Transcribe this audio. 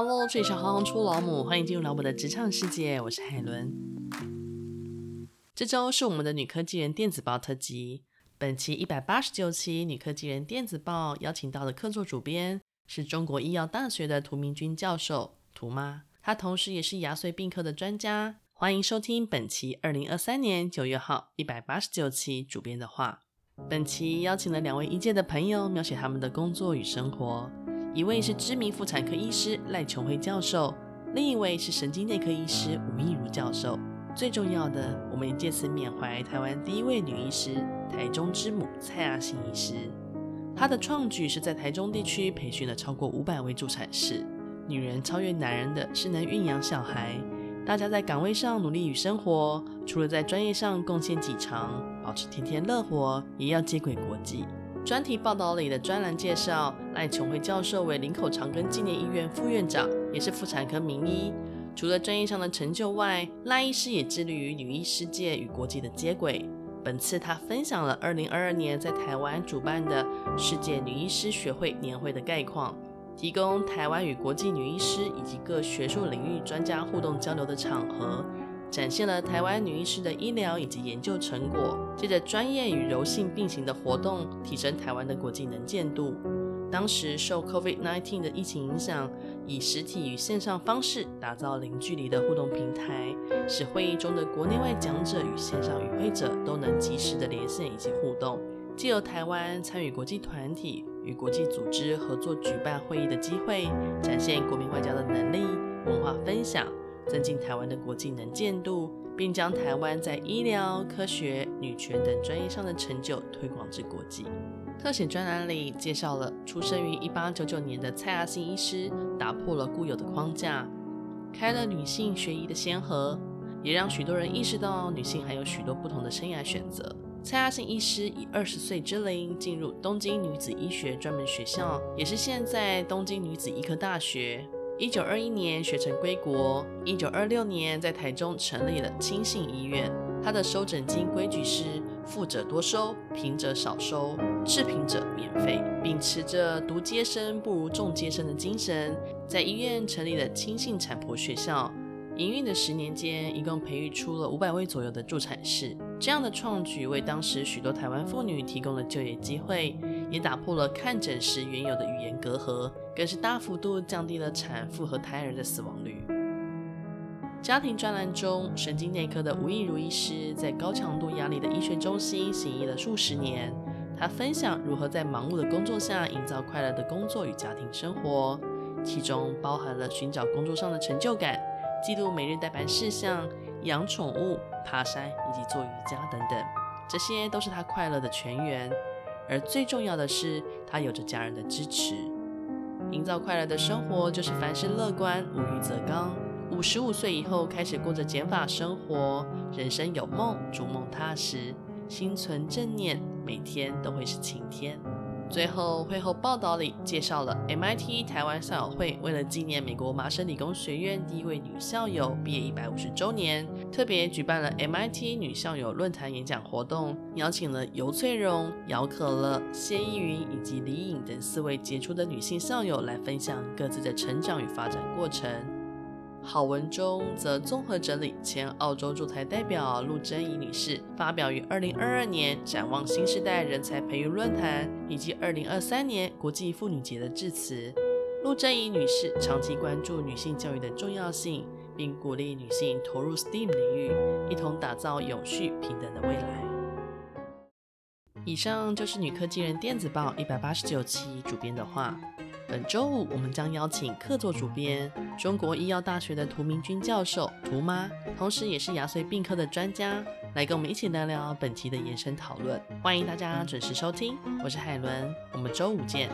Hello，这里是行行出老母，欢迎进入老母的职场世界，我是海伦。这周是我们的女科技人电子报特辑，本期一百八十九期女科技人电子报邀请到的客座主编是中国医药大学的涂明君教授，涂妈，她同时也是牙髓病科的专家。欢迎收听本期二零二三年九月号一百八十九期主编的话。本期邀请了两位医界的朋友，描写他们的工作与生活。一位是知名妇产科医师赖琼辉教授，另一位是神经内科医师吴益如教授。最重要的，我们也借此缅怀台湾第一位女医师——台中之母蔡阿信医师。她的创举是在台中地区培训了超过五百位助产士。女人超越男人的是能孕养小孩。大家在岗位上努力与生活，除了在专业上贡献己长，保持天天乐活，也要接轨国际。专题报道里的专栏介绍，赖琼辉教授为林口长庚纪念医院副院长，也是妇产科名医。除了专业上的成就外，赖医师也致力于女医世界与国际的接轨。本次他分享了2022年在台湾主办的世界女医师学会年会的概况。提供台湾与国际女医师以及各学术领域专家互动交流的场合，展现了台湾女医师的医疗以及研究成果。借着专业与柔性并行的活动，提升台湾的国际能见度。当时受 COVID-19 的疫情影响，以实体与线上方式打造零距离的互动平台，使会议中的国内外讲者与线上与会者都能及时的连线以及互动。借由台湾参与国际团体与国际组织合作举办会议的机会，展现国民外交的能力、文化分享，增进台湾的国际能见度，并将台湾在医疗、科学、女权等专业上的成就推广至国际。特写专栏里介绍了出生于一八九九年的蔡阿信医师，打破了固有的框架，开了女性学医的先河，也让许多人意识到女性还有许多不同的生涯选择。蔡阿信医师以二十岁之龄进入东京女子医学专门学校，也是现在东京女子医科大学。一九二一年学成归国，一九二六年在台中成立了亲信医院。他的收诊金规矩是富者多收，贫者少收，次贫者免费，秉持着独接生不如众接生的精神，在医院成立了亲信产婆学校。营运的十年间，一共培育出了五百位左右的助产士。这样的创举为当时许多台湾妇女提供了就业机会，也打破了看诊时原有的语言隔阂，更是大幅度降低了产妇和胎儿的死亡率。家庭专栏中，神经内科的吴益如医师在高强度压力的医学中心行医了数十年。他分享如何在忙碌的工作下营造快乐的工作与家庭生活，其中包含了寻找工作上的成就感。记录每日待办事项、养宠物、爬山以及做瑜伽等等，这些都是他快乐的泉源。而最重要的是，他有着家人的支持。营造快乐的生活，就是凡事乐观，无欲则刚。五十五岁以后开始过着减法生活，人生有梦，逐梦踏实，心存正念，每天都会是晴天。最后，会后报道里介绍了 MIT 台湾校友会为了纪念美国麻省理工学院第一位女校友毕业一百五十周年，特别举办了 MIT 女校友论坛演讲活动，邀请了游翠荣、姚可乐、谢依云以及李颖等四位杰出的女性校友来分享各自的成长与发展过程。好文中则综合整理前澳洲驻台代表陆贞怡女士发表于二零二二年展望新时代人才培育论坛以及二零二三年国际妇女节的致辞。陆贞怡女士长期关注女性教育的重要性，并鼓励女性投入 STEAM 领域，一同打造永续平等的未来。以上就是女科技人电子报一百八十九期主编的话。本周五，我们将邀请客座主编中国医药大学的涂明君教授涂妈，同时也是牙髓病科的专家，来跟我们一起聊聊本期的延伸讨论。欢迎大家准时收听，我是海伦，我们周五见。